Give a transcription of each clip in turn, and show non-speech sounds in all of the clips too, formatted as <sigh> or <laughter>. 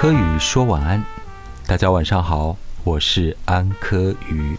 柯宇说晚安，大家晚上好，我是安柯宇，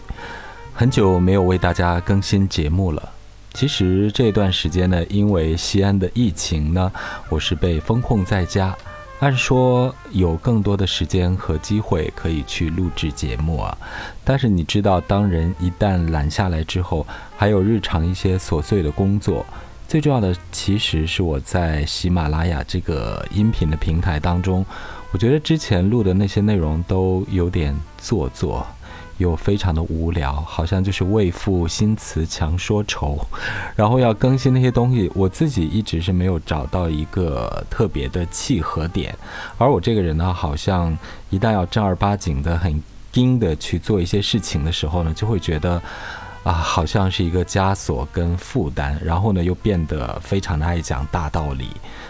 很久没有为大家更新节目了。其实这段时间呢，因为西安的疫情呢，我是被封控在家。按说有更多的时间和机会可以去录制节目啊，但是你知道，当人一旦懒下来之后，还有日常一些琐碎的工作。最重要的其实是我在喜马拉雅这个音频的平台当中，我觉得之前录的那些内容都有点做作。又非常的无聊，好像就是为赋新词强说愁，然后要更新那些东西，我自己一直是没有找到一个特别的契合点。而我这个人呢，好像一旦要正儿八经的、很硬的去做一些事情的时候呢，就会觉得啊，好像是一个枷锁跟负担，然后呢，又变得非常的爱讲大道理。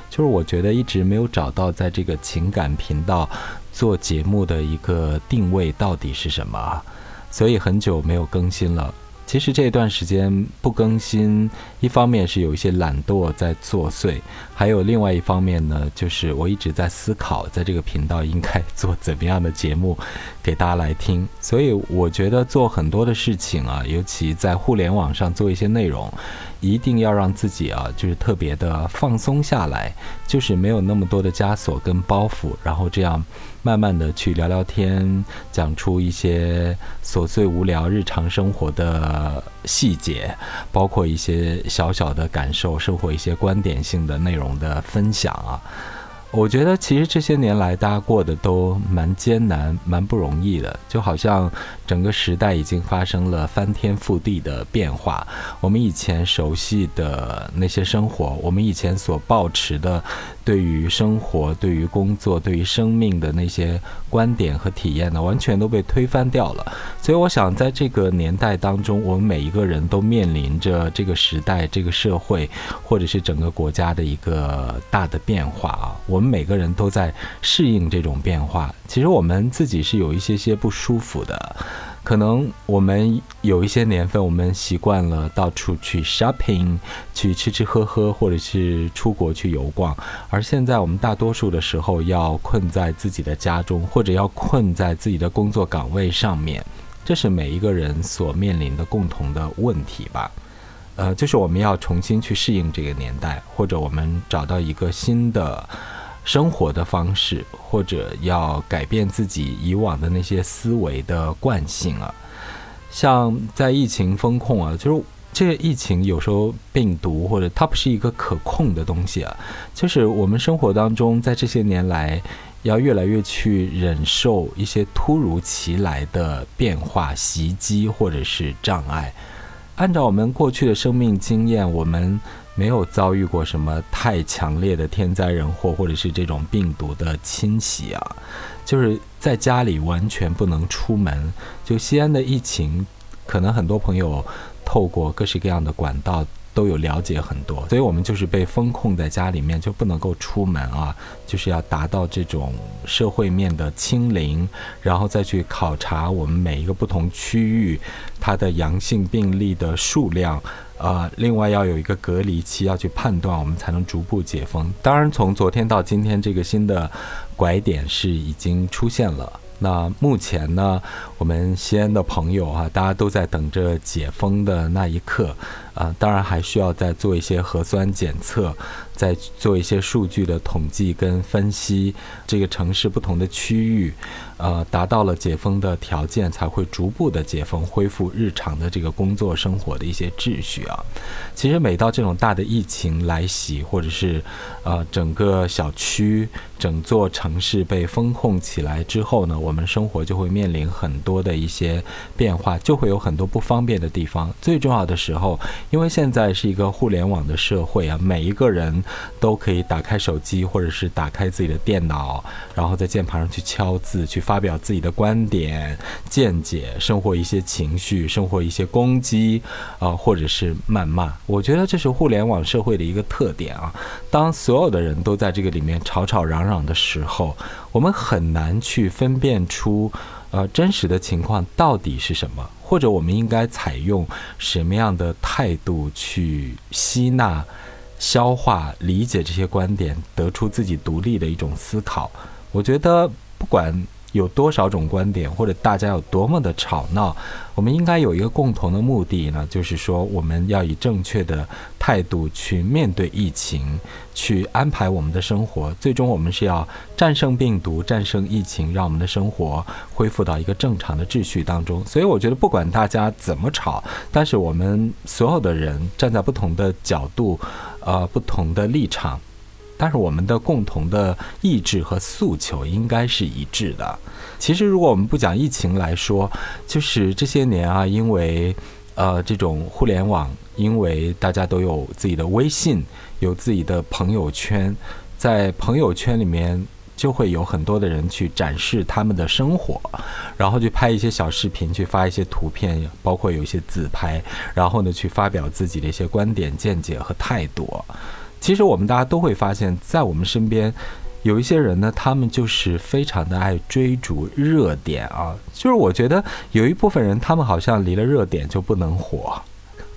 就是我觉得一直没有找到在这个情感频道做节目的一个定位到底是什么。所以很久没有更新了。其实这段时间不更新，一方面是有一些懒惰在作祟，还有另外一方面呢，就是我一直在思考，在这个频道应该做怎么样的节目 <laughs> 给大家来听。所以我觉得做很多的事情啊，尤其在互联网上做一些内容。一定要让自己啊，就是特别的放松下来，就是没有那么多的枷锁跟包袱，然后这样慢慢的去聊聊天，讲出一些琐碎无聊日常生活的细节，包括一些小小的感受，生活一些观点性的内容的分享啊。我觉得其实这些年来大家过得都蛮艰难、蛮不容易的，就好像整个时代已经发生了翻天覆地的变化。我们以前熟悉的那些生活，我们以前所抱持的对于生活、对于工作、对于生命的那些观点和体验呢，完全都被推翻掉了。所以我想，在这个年代当中，我们每一个人都面临着这个时代、这个社会，或者是整个国家的一个大的变化啊。我。们每个人都在适应这种变化，其实我们自己是有一些些不舒服的。可能我们有一些年份，我们习惯了到处去 shopping，去吃吃喝喝，或者是出国去游逛，而现在我们大多数的时候要困在自己的家中，或者要困在自己的工作岗位上面，这是每一个人所面临的共同的问题吧。呃，就是我们要重新去适应这个年代，或者我们找到一个新的。生活的方式，或者要改变自己以往的那些思维的惯性啊，像在疫情风控啊，就是这个疫情有时候病毒或者它不是一个可控的东西啊，就是我们生活当中在这些年来要越来越去忍受一些突如其来的变化袭击或者是障碍。按照我们过去的生命经验，我们。没有遭遇过什么太强烈的天灾人祸，或者是这种病毒的侵袭啊，就是在家里完全不能出门。就西安的疫情，可能很多朋友透过各式各样的管道。都有了解很多，所以我们就是被封控在家里面，就不能够出门啊，就是要达到这种社会面的清零，然后再去考察我们每一个不同区域它的阳性病例的数量，呃，另外要有一个隔离期，要去判断我们才能逐步解封。当然，从昨天到今天，这个新的拐点是已经出现了。那目前呢，我们西安的朋友啊，大家都在等着解封的那一刻。啊，当然还需要再做一些核酸检测，在做一些数据的统计跟分析。这个城市不同的区域，呃，达到了解封的条件，才会逐步的解封，恢复日常的这个工作生活的一些秩序啊。其实每到这种大的疫情来袭，或者是呃整个小区、整座城市被封控起来之后呢，我们生活就会面临很多的一些变化，就会有很多不方便的地方。最重要的时候。因为现在是一个互联网的社会啊，每一个人都可以打开手机，或者是打开自己的电脑，然后在键盘上去敲字，去发表自己的观点、见解，生活一些情绪，生活一些攻击，啊，或者是谩骂。我觉得这是互联网社会的一个特点啊。当所有的人都在这个里面吵吵嚷嚷的时候，我们很难去分辨出，呃，真实的情况到底是什么。或者我们应该采用什么样的态度去吸纳、消化、理解这些观点，得出自己独立的一种思考？我觉得不管。有多少种观点，或者大家有多么的吵闹，我们应该有一个共同的目的呢？就是说，我们要以正确的态度去面对疫情，去安排我们的生活。最终，我们是要战胜病毒，战胜疫情，让我们的生活恢复到一个正常的秩序当中。所以，我觉得不管大家怎么吵，但是我们所有的人站在不同的角度，呃，不同的立场。但是我们的共同的意志和诉求应该是一致的。其实，如果我们不讲疫情来说，就是这些年啊，因为呃这种互联网，因为大家都有自己的微信，有自己的朋友圈，在朋友圈里面就会有很多的人去展示他们的生活，然后去拍一些小视频，去发一些图片，包括有一些自拍，然后呢去发表自己的一些观点、见解和态度。其实我们大家都会发现，在我们身边，有一些人呢，他们就是非常的爱追逐热点啊。就是我觉得有一部分人，他们好像离了热点就不能活。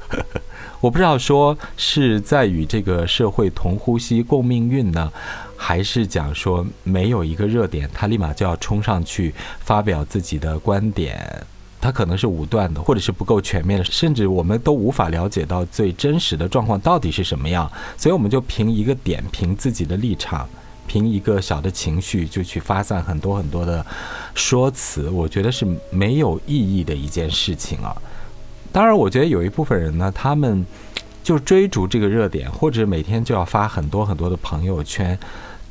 <laughs> 我不知道说是在与这个社会同呼吸共命运呢，还是讲说没有一个热点，他立马就要冲上去发表自己的观点。他可能是武断的，或者是不够全面的，甚至我们都无法了解到最真实的状况到底是什么样。所以我们就凭一个点，凭自己的立场，凭一个小的情绪，就去发散很多很多的说辞。我觉得是没有意义的一件事情啊。当然，我觉得有一部分人呢，他们就追逐这个热点，或者每天就要发很多很多的朋友圈。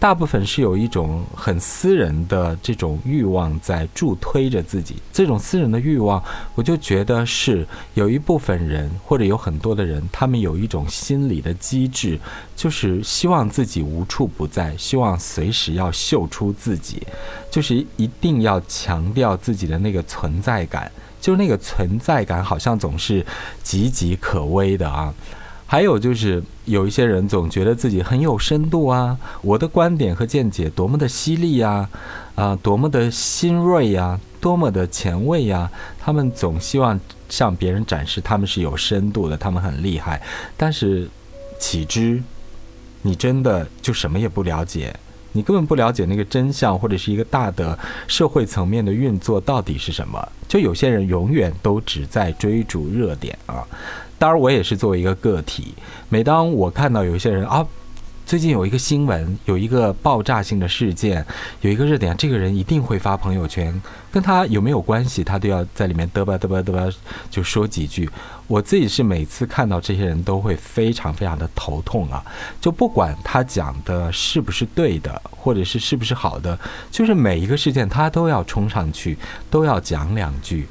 大部分是有一种很私人的这种欲望在助推着自己，这种私人的欲望，我就觉得是有一部分人或者有很多的人，他们有一种心理的机制，就是希望自己无处不在，希望随时要秀出自己，就是一定要强调自己的那个存在感，就那个存在感好像总是岌岌可危的啊。还有就是有一些人总觉得自己很有深度啊，我的观点和见解多么的犀利呀，啊，多么的新锐呀，多么的前卫呀，他们总希望向别人展示他们是有深度的，他们很厉害。但是，岂知你真的就什么也不了解，你根本不了解那个真相，或者是一个大的社会层面的运作到底是什么。就有些人永远都只在追逐热点啊。当然，我也是作为一个个体。每当我看到有一些人啊，最近有一个新闻，有一个爆炸性的事件，有一个热点，这个人一定会发朋友圈，跟他有没有关系，他都要在里面嘚吧嘚吧嘚吧就说几句。我自己是每次看到这些人都会非常非常的头痛啊！就不管他讲的是不是对的，或者是是不是好的，就是每一个事件他都要冲上去，都要讲两句。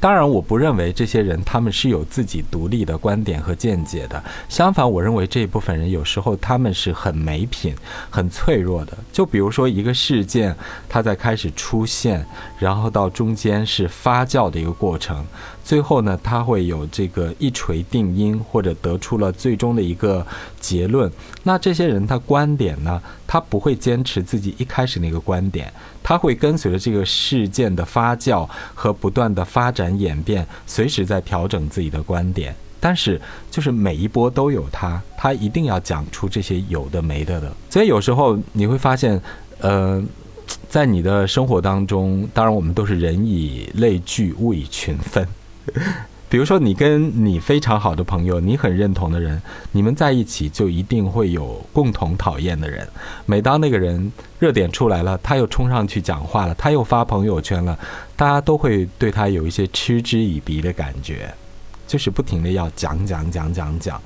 当然，我不认为这些人他们是有自己独立的观点和见解的。相反，我认为这一部分人有时候他们是很没品、很脆弱的。就比如说一个事件，它在开始出现，然后到中间是发酵的一个过程。最后呢，他会有这个一锤定音，或者得出了最终的一个结论。那这些人他观点呢，他不会坚持自己一开始那个观点，他会跟随着这个事件的发酵和不断的发展演变，随时在调整自己的观点。但是就是每一波都有他，他一定要讲出这些有的没的的。所以有时候你会发现，呃。在你的生活当中，当然我们都是人以类聚，物以群分。<laughs> 比如说，你跟你非常好的朋友，你很认同的人，你们在一起就一定会有共同讨厌的人。每当那个人热点出来了，他又冲上去讲话了，他又发朋友圈了，大家都会对他有一些嗤之以鼻的感觉。就是不停的要讲讲讲讲讲，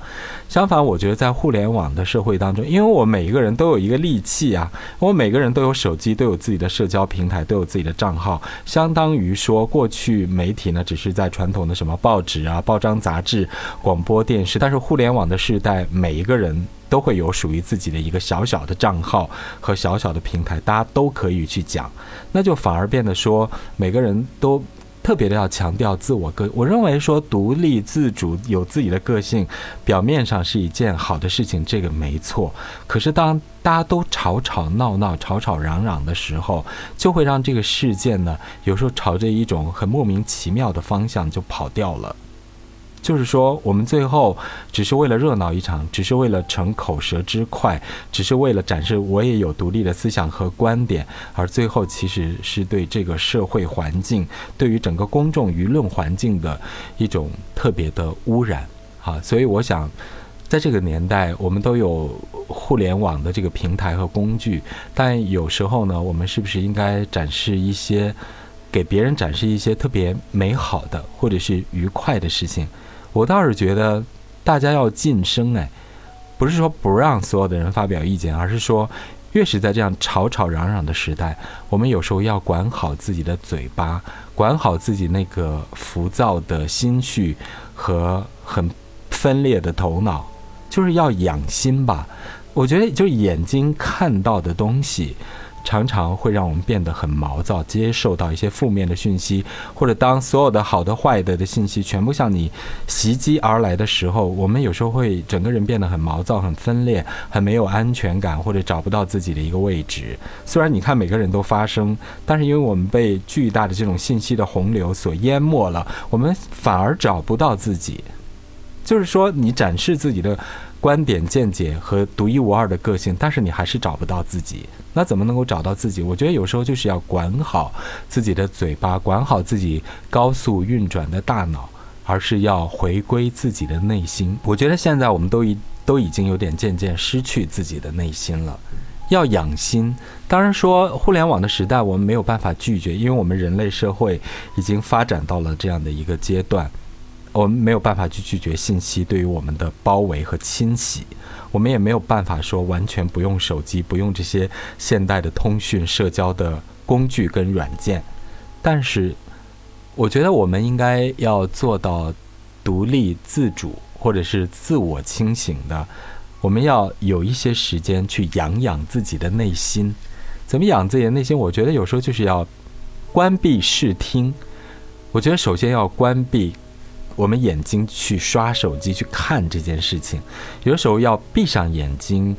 相反，我觉得在互联网的社会当中，因为我每一个人都有一个利器啊，我每个人都有手机，都有自己的社交平台，都有自己的账号，相当于说，过去媒体呢只是在传统的什么报纸啊、报章杂志、广播电视，但是互联网的时代，每一个人都会有属于自己的一个小小的账号和小小的平台，大家都可以去讲，那就反而变得说，每个人都。特别的要强调自我个，我认为说独立自主有自己的个性，表面上是一件好的事情，这个没错。可是当大家都吵吵闹闹、吵吵嚷嚷的时候，就会让这个事件呢，有时候朝着一种很莫名其妙的方向就跑掉了。就是说，我们最后只是为了热闹一场，只是为了逞口舌之快，只是为了展示我也有独立的思想和观点，而最后其实是对这个社会环境、对于整个公众舆论环境的一种特别的污染。好，所以我想，在这个年代，我们都有互联网的这个平台和工具，但有时候呢，我们是不是应该展示一些，给别人展示一些特别美好的或者是愉快的事情？我倒是觉得，大家要晋升，哎，不是说不让所有的人发表意见，而是说，越是在这样吵吵嚷嚷的时代，我们有时候要管好自己的嘴巴，管好自己那个浮躁的心绪和很。分裂的头脑，就是要养心吧。我觉得，就眼睛看到的东西，常常会让我们变得很毛躁，接受到一些负面的讯息，或者当所有的好的、坏的的信息全部向你袭击而来的时候，我们有时候会整个人变得很毛躁、很分裂、很没有安全感，或者找不到自己的一个位置。虽然你看每个人都发声，但是因为我们被巨大的这种信息的洪流所淹没了，我们反而找不到自己。就是说，你展示自己的观点、见解和独一无二的个性，但是你还是找不到自己。那怎么能够找到自己？我觉得有时候就是要管好自己的嘴巴，管好自己高速运转的大脑，而是要回归自己的内心。我觉得现在我们都已都已经有点渐渐失去自己的内心了。要养心，当然说互联网的时代我们没有办法拒绝，因为我们人类社会已经发展到了这样的一个阶段。我们没有办法去拒绝信息对于我们的包围和侵袭，我们也没有办法说完全不用手机、不用这些现代的通讯社交的工具跟软件。但是，我觉得我们应该要做到独立自主，或者是自我清醒的。我们要有一些时间去养养自己的内心。怎么养自己的内心？我觉得有时候就是要关闭视听。我觉得首先要关闭。我们眼睛去刷手机去看这件事情，有的时候要闭上眼睛，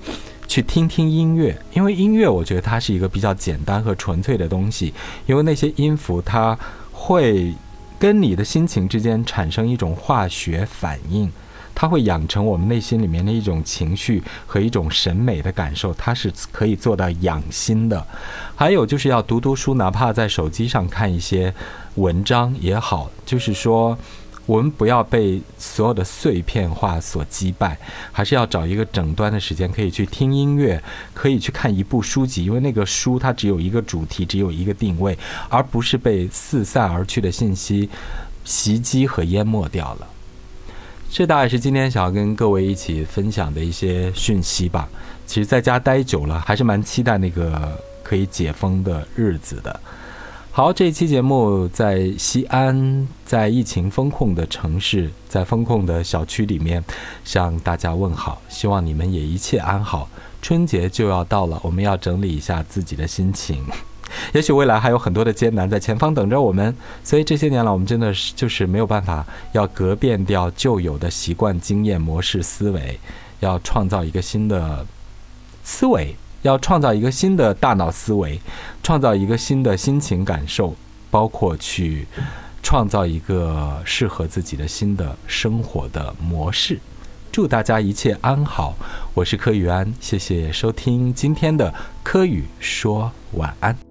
去听听音乐，因为音乐我觉得它是一个比较简单和纯粹的东西，因为那些音符它会跟你的心情之间产生一种化学反应，它会养成我们内心里面的一种情绪和一种审美的感受，它是可以做到养心的。还有就是要读读书，哪怕在手机上看一些文章也好，就是说。我们不要被所有的碎片化所击败，还是要找一个整端的时间，可以去听音乐，可以去看一部书籍，因为那个书它只有一个主题，只有一个定位，而不是被四散而去的信息袭击和淹没掉了。这大概是今天想要跟各位一起分享的一些讯息吧。其实在家待久了，还是蛮期待那个可以解封的日子的。好，这一期节目在西安，在疫情封控的城市，在封控的小区里面，向大家问好，希望你们也一切安好。春节就要到了，我们要整理一下自己的心情。<laughs> 也许未来还有很多的艰难在前方等着我们，所以这些年来，我们真的是就是没有办法，要革变掉旧有的习惯、经验、模式、思维，要创造一个新的思维。要创造一个新的大脑思维，创造一个新的心情感受，包括去创造一个适合自己的新的生活的模式。祝大家一切安好，我是柯宇安，谢谢收听今天的柯宇说晚安。